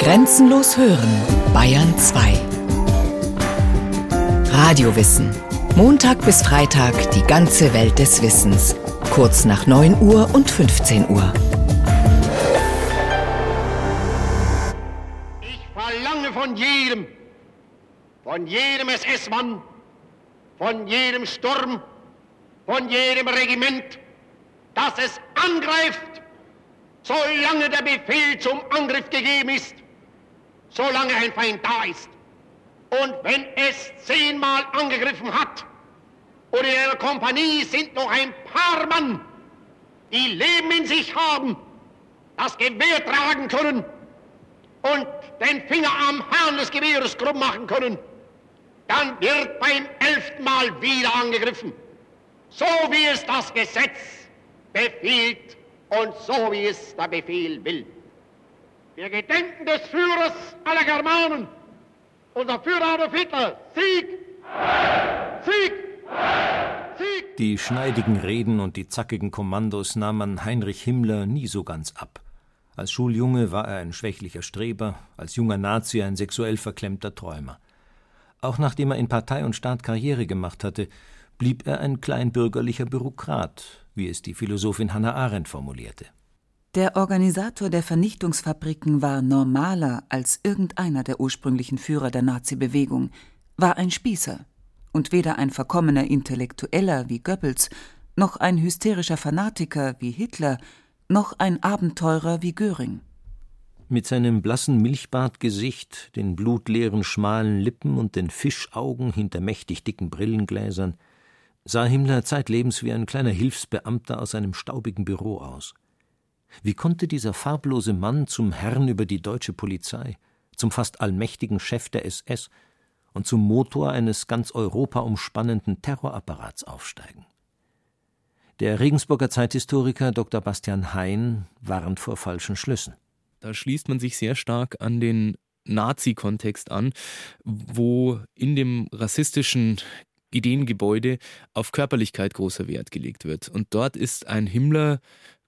Grenzenlos hören, Bayern 2. Radiowissen. Montag bis Freitag die ganze Welt des Wissens. Kurz nach 9 Uhr und 15 Uhr. Ich verlange von jedem, von jedem SS-Mann, von jedem Sturm, von jedem Regiment, dass es angreift, solange der Befehl zum Angriff gegeben ist solange ein Feind da ist. Und wenn es zehnmal angegriffen hat und in einer Kompanie sind noch ein paar Mann, die Leben in sich haben, das Gewehr tragen können und den Finger am Hahn des Gewehres krumm machen können, dann wird beim elften Mal wieder angegriffen. So wie es das Gesetz befiehlt und so wie es der Befehl will. Wir gedenken des Führers aller Germanen, unser Führer Adolf Hitler. Sieg! Sieg! Sieg! Die schneidigen Reden und die zackigen Kommandos nahm man Heinrich Himmler nie so ganz ab. Als Schuljunge war er ein schwächlicher Streber, als junger Nazi ein sexuell verklemmter Träumer. Auch nachdem er in Partei und Staat Karriere gemacht hatte, blieb er ein kleinbürgerlicher Bürokrat, wie es die Philosophin Hannah Arendt formulierte. Der Organisator der Vernichtungsfabriken war normaler als irgendeiner der ursprünglichen Führer der Nazi-Bewegung, war ein Spießer und weder ein verkommener Intellektueller wie Goebbels, noch ein hysterischer Fanatiker wie Hitler, noch ein Abenteurer wie Göring. Mit seinem blassen Milchbartgesicht, den blutleeren schmalen Lippen und den Fischaugen hinter mächtig dicken Brillengläsern sah Himmler zeitlebens wie ein kleiner Hilfsbeamter aus einem staubigen Büro aus. Wie konnte dieser farblose Mann zum Herrn über die deutsche Polizei, zum fast allmächtigen Chef der SS und zum Motor eines ganz Europa umspannenden Terrorapparats aufsteigen? Der Regensburger Zeithistoriker Dr. Bastian Hein warnt vor falschen Schlüssen. Da schließt man sich sehr stark an den Nazi-Kontext an, wo in dem rassistischen Ideengebäude auf Körperlichkeit großer Wert gelegt wird. Und dort ist ein Himmler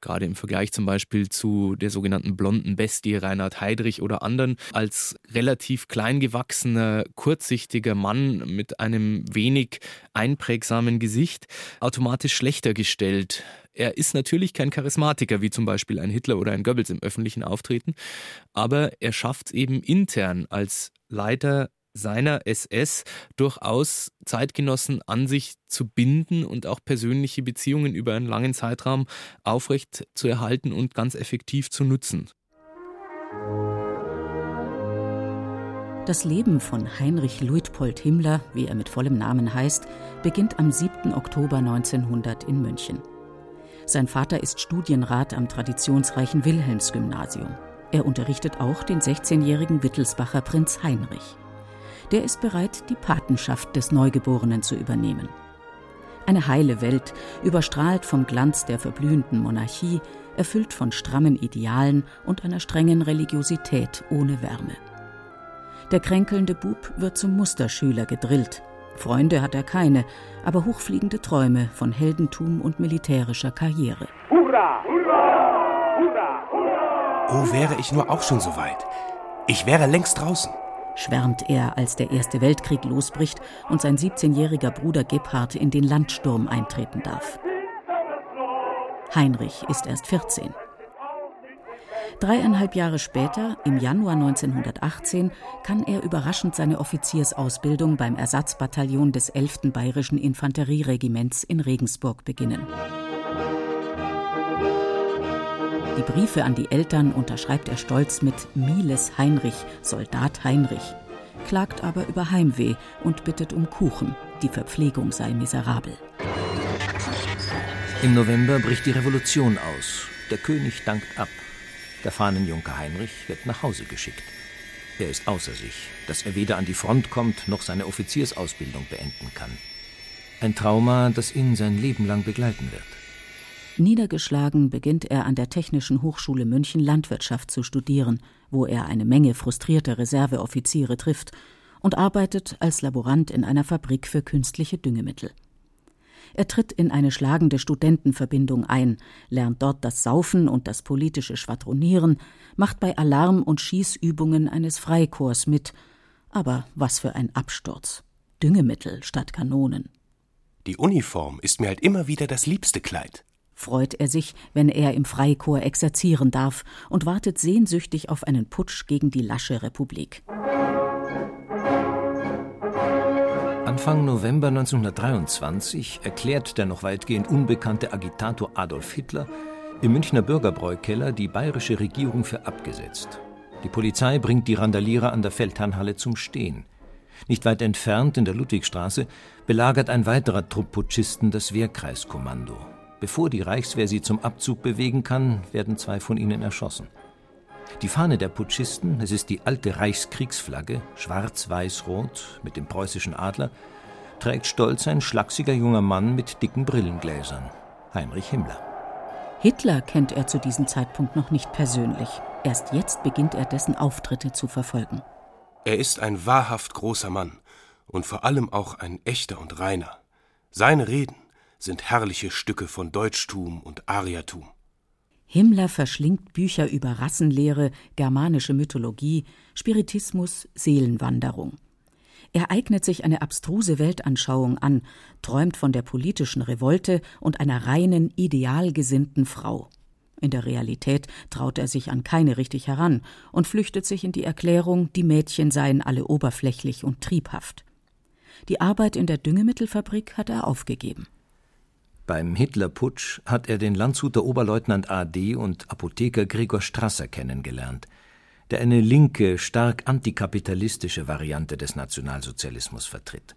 gerade im Vergleich zum Beispiel zu der sogenannten blonden Bestie Reinhard Heydrich oder anderen, als relativ kleingewachsener, kurzsichtiger Mann mit einem wenig einprägsamen Gesicht automatisch schlechter gestellt. Er ist natürlich kein Charismatiker, wie zum Beispiel ein Hitler oder ein Goebbels im öffentlichen Auftreten, aber er schafft es eben intern als Leiter seiner SS durchaus Zeitgenossen an sich zu binden und auch persönliche Beziehungen über einen langen Zeitraum aufrecht zu erhalten und ganz effektiv zu nutzen. Das Leben von Heinrich Luitpold Himmler, wie er mit vollem Namen heißt, beginnt am 7. Oktober 1900 in München. Sein Vater ist Studienrat am traditionsreichen Wilhelmsgymnasium. Er unterrichtet auch den 16-jährigen Wittelsbacher Prinz Heinrich der ist bereit, die Patenschaft des Neugeborenen zu übernehmen. Eine heile Welt, überstrahlt vom Glanz der verblühenden Monarchie, erfüllt von strammen Idealen und einer strengen Religiosität ohne Wärme. Der kränkelnde Bub wird zum Musterschüler gedrillt. Freunde hat er keine, aber hochfliegende Träume von Heldentum und militärischer Karriere. Hurra! Hurra! Hurra! Hurra! Oh, wäre ich nur auch schon so weit. Ich wäre längst draußen schwärmt er, als der Erste Weltkrieg losbricht und sein 17-jähriger Bruder Gebhard in den Landsturm eintreten darf. Heinrich ist erst 14. Dreieinhalb Jahre später, im Januar 1918, kann er überraschend seine Offiziersausbildung beim Ersatzbataillon des 11. Bayerischen Infanterieregiments in Regensburg beginnen. Die Briefe an die Eltern unterschreibt er stolz mit Miles Heinrich, Soldat Heinrich, klagt aber über Heimweh und bittet um Kuchen, die Verpflegung sei miserabel. Im November bricht die Revolution aus. Der König dankt ab. Der Fahnenjunker Heinrich wird nach Hause geschickt. Er ist außer sich, dass er weder an die Front kommt noch seine Offiziersausbildung beenden kann. Ein Trauma, das ihn sein Leben lang begleiten wird. Niedergeschlagen beginnt er an der Technischen Hochschule München Landwirtschaft zu studieren, wo er eine Menge frustrierter Reserveoffiziere trifft und arbeitet als Laborant in einer Fabrik für künstliche Düngemittel. Er tritt in eine schlagende Studentenverbindung ein, lernt dort das Saufen und das politische Schwadronieren, macht bei Alarm- und Schießübungen eines Freikorps mit. Aber was für ein Absturz. Düngemittel statt Kanonen. Die Uniform ist mir halt immer wieder das liebste Kleid. Freut er sich, wenn er im Freikorps exerzieren darf und wartet sehnsüchtig auf einen Putsch gegen die lasche Republik. Anfang November 1923 erklärt der noch weitgehend unbekannte Agitator Adolf Hitler im Münchner Bürgerbräukeller die bayerische Regierung für abgesetzt. Die Polizei bringt die Randalierer an der Feldherrnhalle zum Stehen. Nicht weit entfernt in der Ludwigstraße belagert ein weiterer Trupp Putschisten das Wehrkreiskommando. Bevor die Reichswehr sie zum Abzug bewegen kann, werden zwei von ihnen erschossen. Die Fahne der Putschisten, es ist die alte Reichskriegsflagge, schwarz-weiß-rot mit dem preußischen Adler, trägt stolz ein schlachsiger junger Mann mit dicken Brillengläsern, Heinrich Himmler. Hitler kennt er zu diesem Zeitpunkt noch nicht persönlich. Erst jetzt beginnt er dessen Auftritte zu verfolgen. Er ist ein wahrhaft großer Mann und vor allem auch ein echter und reiner. Seine Reden sind herrliche Stücke von Deutschtum und Ariertum. Himmler verschlingt Bücher über Rassenlehre, germanische Mythologie, Spiritismus, Seelenwanderung. Er eignet sich eine abstruse Weltanschauung an, träumt von der politischen Revolte und einer reinen, idealgesinnten Frau. In der Realität traut er sich an keine richtig heran und flüchtet sich in die Erklärung, die Mädchen seien alle oberflächlich und triebhaft. Die Arbeit in der Düngemittelfabrik hat er aufgegeben. Beim Hitlerputsch hat er den Landshuter Oberleutnant AD und Apotheker Gregor Strasser kennengelernt, der eine linke, stark antikapitalistische Variante des Nationalsozialismus vertritt.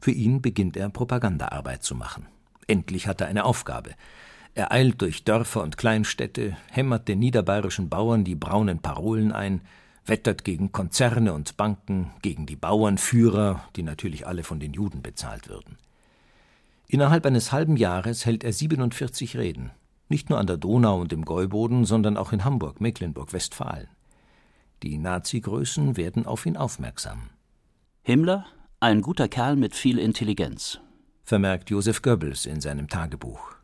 Für ihn beginnt er Propagandaarbeit zu machen. Endlich hat er eine Aufgabe. Er eilt durch Dörfer und Kleinstädte, hämmert den niederbayerischen Bauern die braunen Parolen ein, wettert gegen Konzerne und Banken, gegen die Bauernführer, die natürlich alle von den Juden bezahlt würden. Innerhalb eines halben Jahres hält er 47 Reden, nicht nur an der Donau und im Gäuboden, sondern auch in Hamburg, Mecklenburg, Westfalen. Die Nazi-Größen werden auf ihn aufmerksam. Himmler, ein guter Kerl mit viel Intelligenz, vermerkt Josef Goebbels in seinem Tagebuch.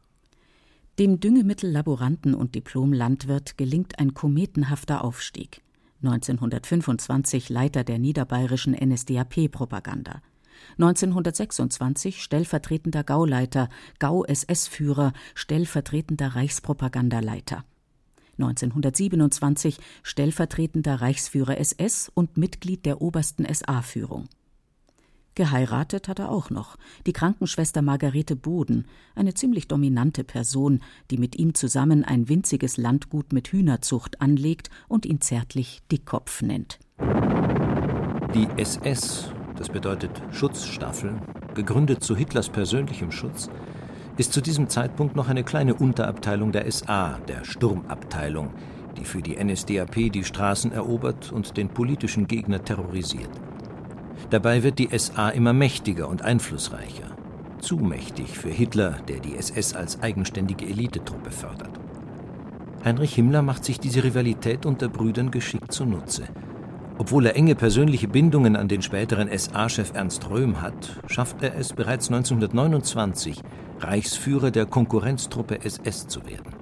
Dem Düngemittellaboranten und Diplom-Landwirt gelingt ein kometenhafter Aufstieg. 1925 Leiter der niederbayerischen NSDAP-Propaganda. 1926 stellvertretender Gauleiter, Gau-SS-Führer, stellvertretender Reichspropagandaleiter. 1927 stellvertretender Reichsführer SS und Mitglied der obersten SA-Führung. Geheiratet hat er auch noch, die Krankenschwester Margarete Boden, eine ziemlich dominante Person, die mit ihm zusammen ein winziges Landgut mit Hühnerzucht anlegt und ihn zärtlich Dickkopf nennt. Die SS das bedeutet Schutzstaffel, gegründet zu Hitlers persönlichem Schutz, ist zu diesem Zeitpunkt noch eine kleine Unterabteilung der SA, der Sturmabteilung, die für die NSDAP die Straßen erobert und den politischen Gegner terrorisiert. Dabei wird die SA immer mächtiger und einflussreicher. Zu mächtig für Hitler, der die SS als eigenständige Elitetruppe fördert. Heinrich Himmler macht sich diese Rivalität unter Brüdern geschickt zunutze – obwohl er enge persönliche Bindungen an den späteren SA-Chef Ernst Röhm hat, schafft er es bereits 1929, Reichsführer der Konkurrenztruppe SS zu werden.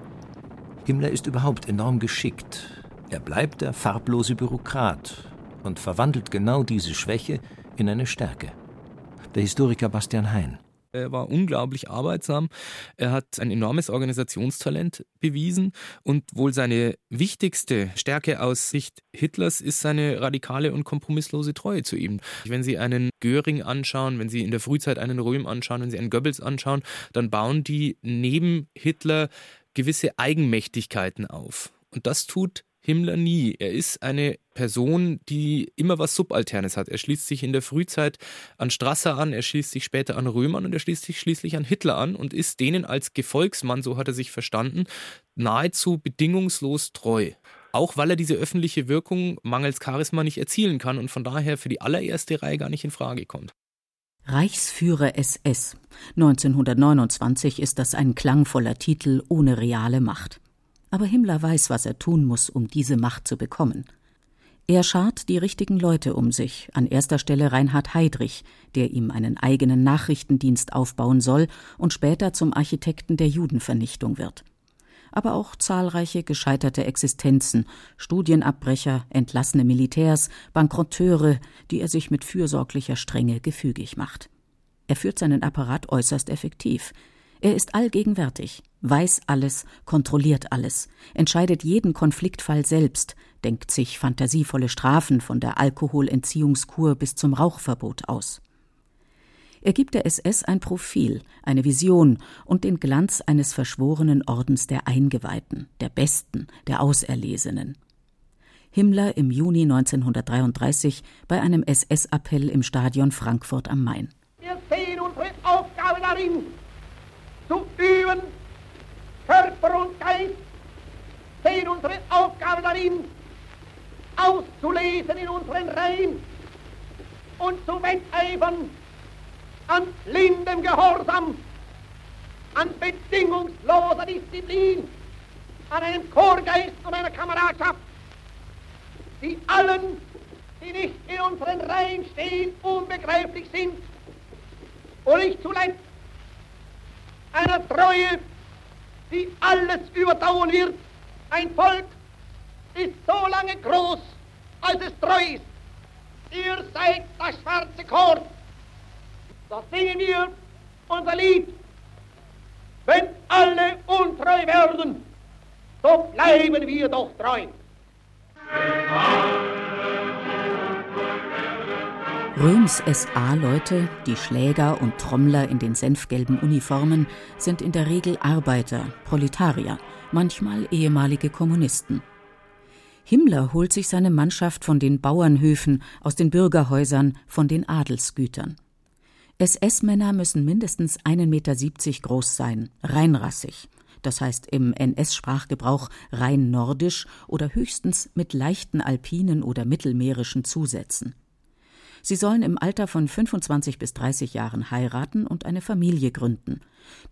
Himmler ist überhaupt enorm geschickt. Er bleibt der farblose Bürokrat und verwandelt genau diese Schwäche in eine Stärke. Der Historiker Bastian Hein. Er war unglaublich arbeitsam. Er hat ein enormes Organisationstalent bewiesen und wohl seine wichtigste Stärke aus Sicht Hitlers ist seine radikale und kompromisslose Treue zu ihm. Wenn Sie einen Göring anschauen, wenn Sie in der Frühzeit einen Röhm anschauen, wenn Sie einen Goebbels anschauen, dann bauen die neben Hitler gewisse Eigenmächtigkeiten auf. Und das tut Himmler nie. Er ist eine Person, die immer was Subalternes hat. Er schließt sich in der Frühzeit an Strasser an, er schließt sich später an Römer an und er schließt sich schließlich an Hitler an und ist denen als Gefolgsmann, so hat er sich verstanden, nahezu bedingungslos treu. Auch weil er diese öffentliche Wirkung mangels Charisma nicht erzielen kann und von daher für die allererste Reihe gar nicht in Frage kommt. Reichsführer SS. 1929 ist das ein klangvoller Titel ohne reale Macht. Aber Himmler weiß, was er tun muss, um diese Macht zu bekommen. Er schart die richtigen Leute um sich, an erster Stelle Reinhard Heydrich, der ihm einen eigenen Nachrichtendienst aufbauen soll und später zum Architekten der Judenvernichtung wird. Aber auch zahlreiche gescheiterte Existenzen, Studienabbrecher, entlassene Militärs, Bankrotteure, die er sich mit fürsorglicher Strenge gefügig macht. Er führt seinen Apparat äußerst effektiv. Er ist allgegenwärtig, weiß alles, kontrolliert alles, entscheidet jeden Konfliktfall selbst, denkt sich fantasievolle Strafen von der Alkoholentziehungskur bis zum Rauchverbot aus. Er gibt der SS ein Profil, eine Vision und den Glanz eines verschworenen Ordens der Eingeweihten, der Besten, der Auserlesenen. Himmler im Juni 1933 bei einem SS-Appell im Stadion Frankfurt am Main. Wir sehen unsere Aufgabe darin, zu üben, Körper und Geist sehen unsere Aufgabe darin, auszulesen in unseren Reihen und zu wetteifern an blindem Gehorsam, an bedingungsloser Disziplin, an einem Chorgeist und einer Kameradschaft, die allen, die nicht in unseren Reihen stehen, unbegreiflich sind. Und nicht zuletzt einer Treue, die alles überdauern wird. Ein Volk ist so lange groß, als es treu ist. Ihr seid das schwarze Korn. Da singen wir unser Lied. Wenn alle untreu werden, so bleiben wir doch treu. Röhms SA-Leute, die Schläger und Trommler in den senfgelben Uniformen, sind in der Regel Arbeiter, Proletarier, manchmal ehemalige Kommunisten. Himmler holt sich seine Mannschaft von den Bauernhöfen, aus den Bürgerhäusern, von den Adelsgütern. SS-Männer müssen mindestens 1,70 Meter groß sein, reinrassig, das heißt im NS-Sprachgebrauch rein nordisch oder höchstens mit leichten alpinen oder mittelmeerischen Zusätzen. Sie sollen im Alter von 25 bis 30 Jahren heiraten und eine Familie gründen.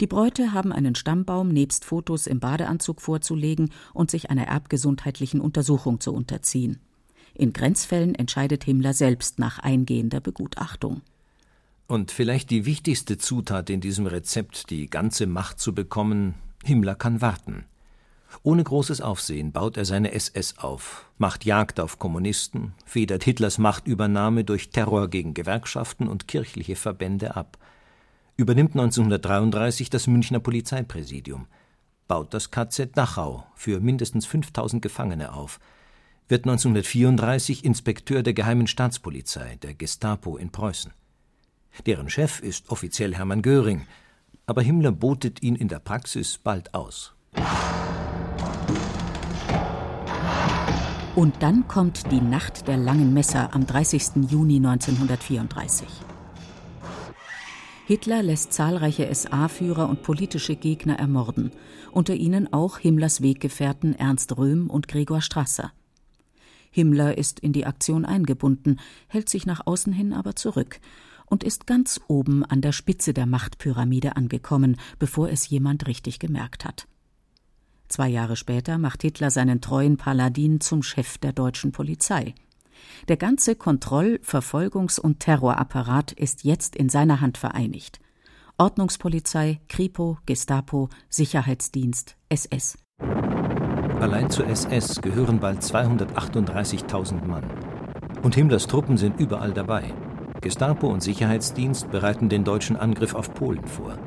Die Bräute haben einen Stammbaum nebst Fotos im Badeanzug vorzulegen und sich einer erbgesundheitlichen Untersuchung zu unterziehen. In Grenzfällen entscheidet Himmler selbst nach eingehender Begutachtung. Und vielleicht die wichtigste Zutat in diesem Rezept, die ganze Macht zu bekommen, Himmler kann warten. Ohne großes Aufsehen baut er seine SS auf, macht Jagd auf Kommunisten, federt Hitlers Machtübernahme durch Terror gegen Gewerkschaften und kirchliche Verbände ab, übernimmt 1933 das Münchner Polizeipräsidium, baut das KZ Dachau für mindestens 5000 Gefangene auf, wird 1934 Inspekteur der Geheimen Staatspolizei, der Gestapo in Preußen. Deren Chef ist offiziell Hermann Göring, aber Himmler botet ihn in der Praxis bald aus. Und dann kommt die Nacht der langen Messer am 30. Juni 1934. Hitler lässt zahlreiche SA-Führer und politische Gegner ermorden, unter ihnen auch Himmlers Weggefährten Ernst Röhm und Gregor Strasser. Himmler ist in die Aktion eingebunden, hält sich nach außen hin aber zurück und ist ganz oben an der Spitze der Machtpyramide angekommen, bevor es jemand richtig gemerkt hat. Zwei Jahre später macht Hitler seinen treuen Paladin zum Chef der deutschen Polizei. Der ganze Kontroll-, Verfolgungs- und Terrorapparat ist jetzt in seiner Hand vereinigt. Ordnungspolizei, Kripo, Gestapo, Sicherheitsdienst, SS. Allein zur SS gehören bald 238.000 Mann. Und Himmlers Truppen sind überall dabei. Gestapo und Sicherheitsdienst bereiten den deutschen Angriff auf Polen vor.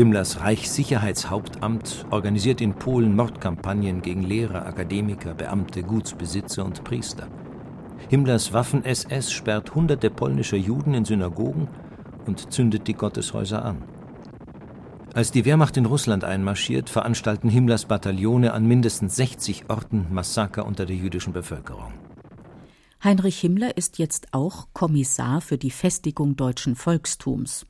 Himmlers Reichssicherheitshauptamt organisiert in Polen Mordkampagnen gegen Lehrer, Akademiker, Beamte, Gutsbesitzer und Priester. Himmlers Waffen-SS sperrt hunderte polnischer Juden in Synagogen und zündet die Gotteshäuser an. Als die Wehrmacht in Russland einmarschiert, veranstalten Himmlers Bataillone an mindestens 60 Orten Massaker unter der jüdischen Bevölkerung. Heinrich Himmler ist jetzt auch Kommissar für die Festigung deutschen Volkstums.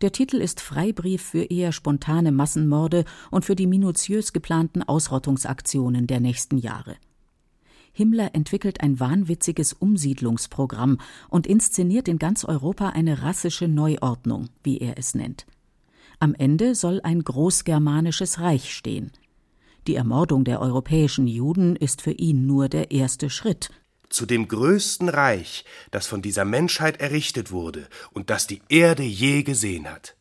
Der Titel ist Freibrief für eher spontane Massenmorde und für die minutiös geplanten Ausrottungsaktionen der nächsten Jahre. Himmler entwickelt ein wahnwitziges Umsiedlungsprogramm und inszeniert in ganz Europa eine rassische Neuordnung, wie er es nennt. Am Ende soll ein großgermanisches Reich stehen. Die Ermordung der europäischen Juden ist für ihn nur der erste Schritt. Zu dem größten Reich, das von dieser Menschheit errichtet wurde und das die Erde je gesehen hat.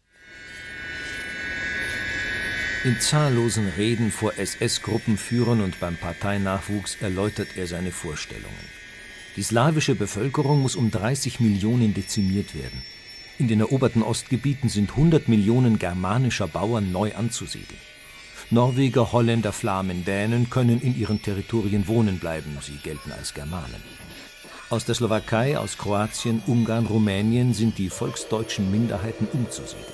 In zahllosen Reden vor SS-Gruppenführern und beim Parteinachwuchs erläutert er seine Vorstellungen. Die slawische Bevölkerung muss um 30 Millionen dezimiert werden. In den eroberten Ostgebieten sind 100 Millionen germanischer Bauern neu anzusiedeln. Norweger, Holländer, Flamen, Dänen können in ihren Territorien wohnen bleiben, sie gelten als Germanen. Aus der Slowakei, aus Kroatien, Ungarn, Rumänien sind die volksdeutschen Minderheiten umzusiedeln.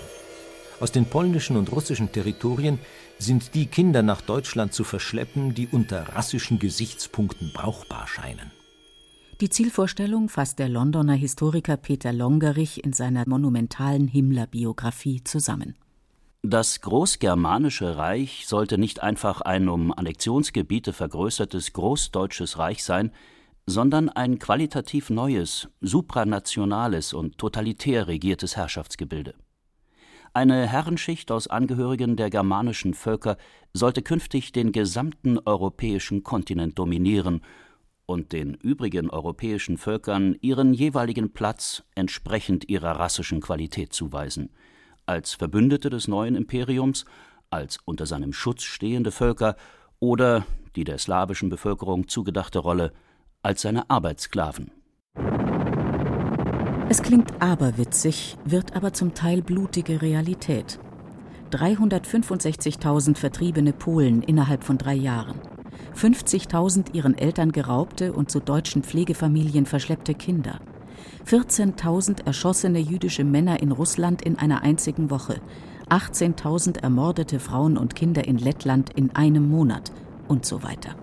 Aus den polnischen und russischen Territorien sind die Kinder nach Deutschland zu verschleppen, die unter rassischen Gesichtspunkten brauchbar scheinen. Die Zielvorstellung fasst der Londoner Historiker Peter Longerich in seiner monumentalen Himmler-Biografie zusammen. Das Großgermanische Reich sollte nicht einfach ein um Annexionsgebiete vergrößertes Großdeutsches Reich sein, sondern ein qualitativ neues, supranationales und totalitär regiertes Herrschaftsgebilde. Eine Herrenschicht aus Angehörigen der germanischen Völker sollte künftig den gesamten europäischen Kontinent dominieren und den übrigen europäischen Völkern ihren jeweiligen Platz entsprechend ihrer rassischen Qualität zuweisen – als Verbündete des neuen Imperiums, als unter seinem Schutz stehende Völker oder die der slawischen Bevölkerung zugedachte Rolle als seine Arbeitssklaven. Es klingt aberwitzig, wird aber zum Teil blutige Realität. 365.000 vertriebene Polen innerhalb von drei Jahren. 50.000 ihren Eltern geraubte und zu deutschen Pflegefamilien verschleppte Kinder. 14.000 erschossene jüdische Männer in Russland in einer einzigen Woche, 18.000 ermordete Frauen und Kinder in Lettland in einem Monat und so weiter.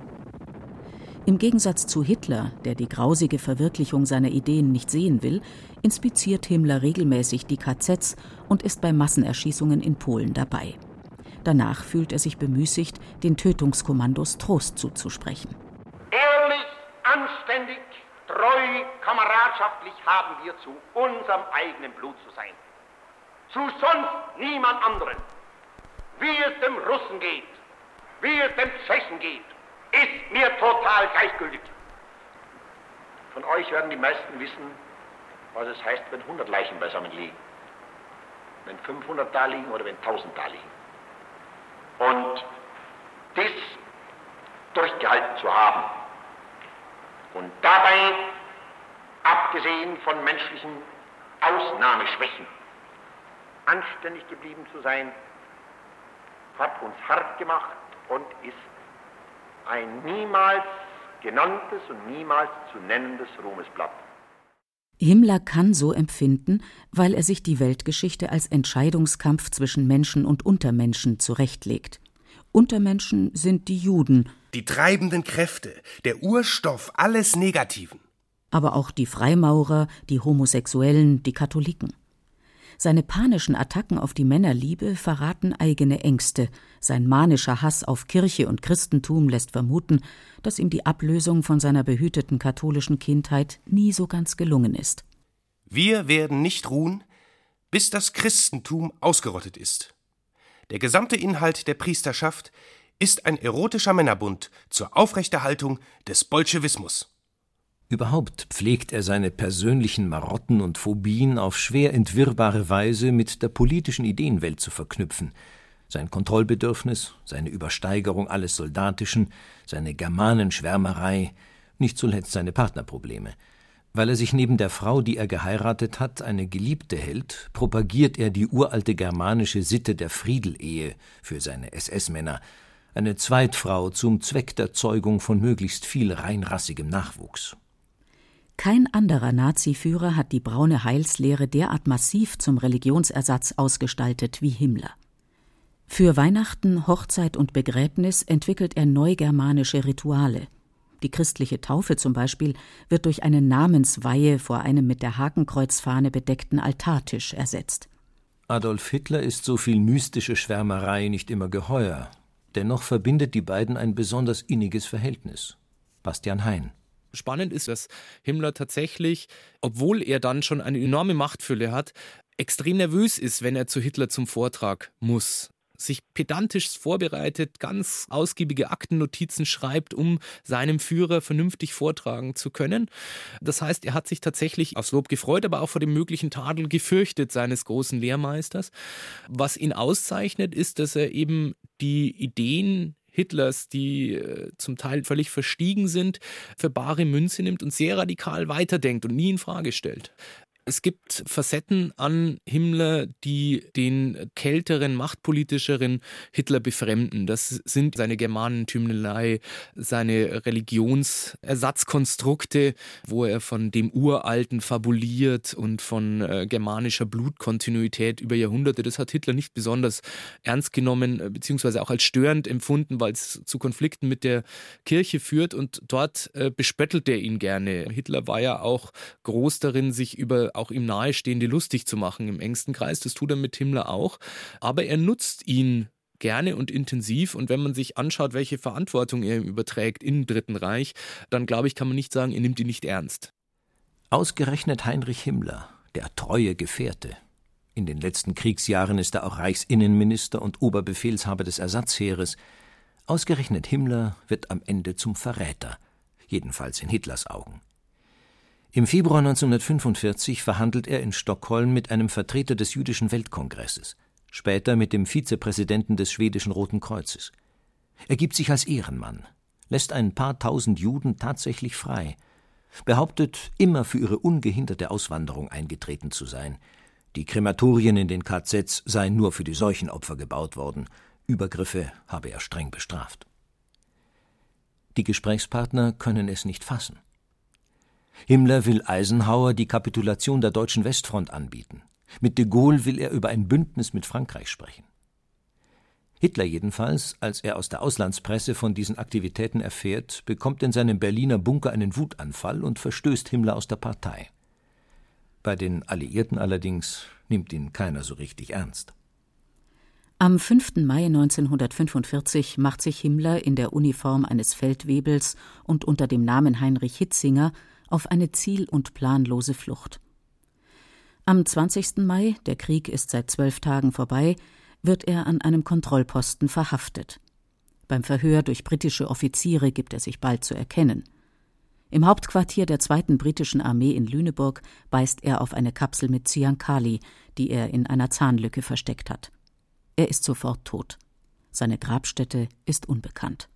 Im Gegensatz zu Hitler, der die grausige Verwirklichung seiner Ideen nicht sehen will, inspiziert Himmler regelmäßig die KZs und ist bei Massenerschießungen in Polen dabei. Danach fühlt er sich bemüßigt, den Tötungskommandos Trost zuzusprechen. Ehrlich, anständig, Treu, kameradschaftlich haben wir zu unserem eigenen Blut zu sein. Zu sonst niemand anderen. Wie es dem Russen geht, wie es dem Tschechen geht, ist mir total gleichgültig. Von euch werden die meisten wissen, was es heißt, wenn 100 Leichen beisammen liegen. Wenn 500 da liegen oder wenn 1000 da liegen. Und das durchgehalten zu haben, und dabei, abgesehen von menschlichen Ausnahmeschwächen, anständig geblieben zu sein, hat uns hart gemacht und ist ein niemals genanntes und niemals zu nennendes Ruhmesblatt. Himmler kann so empfinden, weil er sich die Weltgeschichte als Entscheidungskampf zwischen Menschen und Untermenschen zurechtlegt. Untermenschen sind die Juden, die treibenden Kräfte, der Urstoff alles Negativen. Aber auch die Freimaurer, die Homosexuellen, die Katholiken. Seine panischen Attacken auf die Männerliebe verraten eigene Ängste. Sein manischer Hass auf Kirche und Christentum lässt vermuten, dass ihm die Ablösung von seiner behüteten katholischen Kindheit nie so ganz gelungen ist. Wir werden nicht ruhen, bis das Christentum ausgerottet ist. Der gesamte Inhalt der Priesterschaft ist ein erotischer Männerbund zur Aufrechterhaltung des Bolschewismus. Überhaupt pflegt er seine persönlichen Marotten und Phobien auf schwer entwirrbare Weise mit der politischen Ideenwelt zu verknüpfen. Sein Kontrollbedürfnis, seine Übersteigerung alles Soldatischen, seine Germanenschwärmerei, nicht zuletzt seine Partnerprobleme. Weil er sich neben der Frau, die er geheiratet hat, eine Geliebte hält, propagiert er die uralte germanische Sitte der Friedelehe für seine SS-Männer, eine Zweitfrau zum Zweck der Zeugung von möglichst viel reinrassigem Nachwuchs. Kein anderer Nazi-Führer hat die braune Heilslehre derart massiv zum Religionsersatz ausgestaltet wie Himmler. Für Weihnachten, Hochzeit und Begräbnis entwickelt er neugermanische Rituale. Die christliche Taufe zum Beispiel wird durch eine Namensweihe vor einem mit der Hakenkreuzfahne bedeckten Altartisch ersetzt. Adolf Hitler ist so viel mystische Schwärmerei nicht immer geheuer, Dennoch verbindet die beiden ein besonders inniges Verhältnis. Bastian Hein. Spannend ist, dass Himmler tatsächlich, obwohl er dann schon eine enorme Machtfülle hat, extrem nervös ist, wenn er zu Hitler zum Vortrag muss. Sich pedantisch vorbereitet, ganz ausgiebige Aktennotizen schreibt, um seinem Führer vernünftig vortragen zu können. Das heißt, er hat sich tatsächlich aufs Lob gefreut, aber auch vor dem möglichen Tadel gefürchtet seines großen Lehrmeisters. Was ihn auszeichnet, ist, dass er eben die Ideen Hitlers, die äh, zum Teil völlig verstiegen sind, für bare Münze nimmt und sehr radikal weiterdenkt und nie in Frage stellt. Es gibt Facetten an Himmler, die den kälteren, machtpolitischeren Hitler befremden. Das sind seine Germanentümelei, seine Religionsersatzkonstrukte, wo er von dem Uralten fabuliert und von äh, germanischer Blutkontinuität über Jahrhunderte. Das hat Hitler nicht besonders ernst genommen, äh, beziehungsweise auch als störend empfunden, weil es zu Konflikten mit der Kirche führt. Und dort äh, bespöttelt er ihn gerne. Hitler war ja auch groß darin, sich über auch ihm Nahestehende lustig zu machen im engsten Kreis. Das tut er mit Himmler auch. Aber er nutzt ihn gerne und intensiv. Und wenn man sich anschaut, welche Verantwortung er ihm überträgt im Dritten Reich, dann glaube ich, kann man nicht sagen, er nimmt ihn nicht ernst. Ausgerechnet Heinrich Himmler, der treue Gefährte. In den letzten Kriegsjahren ist er auch Reichsinnenminister und Oberbefehlshaber des Ersatzheeres. Ausgerechnet Himmler wird am Ende zum Verräter, jedenfalls in Hitlers Augen. Im Februar 1945 verhandelt er in Stockholm mit einem Vertreter des Jüdischen Weltkongresses, später mit dem Vizepräsidenten des Schwedischen Roten Kreuzes. Er gibt sich als Ehrenmann, lässt ein paar tausend Juden tatsächlich frei, behauptet, immer für ihre ungehinderte Auswanderung eingetreten zu sein. Die Krematorien in den KZs seien nur für die Seuchenopfer gebaut worden, Übergriffe habe er streng bestraft. Die Gesprächspartner können es nicht fassen. Himmler will Eisenhower die Kapitulation der deutschen Westfront anbieten. Mit de Gaulle will er über ein Bündnis mit Frankreich sprechen. Hitler jedenfalls, als er aus der Auslandspresse von diesen Aktivitäten erfährt, bekommt in seinem Berliner Bunker einen Wutanfall und verstößt Himmler aus der Partei. Bei den Alliierten allerdings nimmt ihn keiner so richtig ernst. Am 5. Mai 1945 macht sich Himmler in der Uniform eines Feldwebels und unter dem Namen Heinrich Hitzinger auf eine ziel- und planlose Flucht. Am 20. Mai, der Krieg ist seit zwölf Tagen vorbei, wird er an einem Kontrollposten verhaftet. Beim Verhör durch britische Offiziere gibt er sich bald zu erkennen. Im Hauptquartier der zweiten britischen Armee in Lüneburg beißt er auf eine Kapsel mit Cyankali, die er in einer Zahnlücke versteckt hat. Er ist sofort tot. Seine Grabstätte ist unbekannt.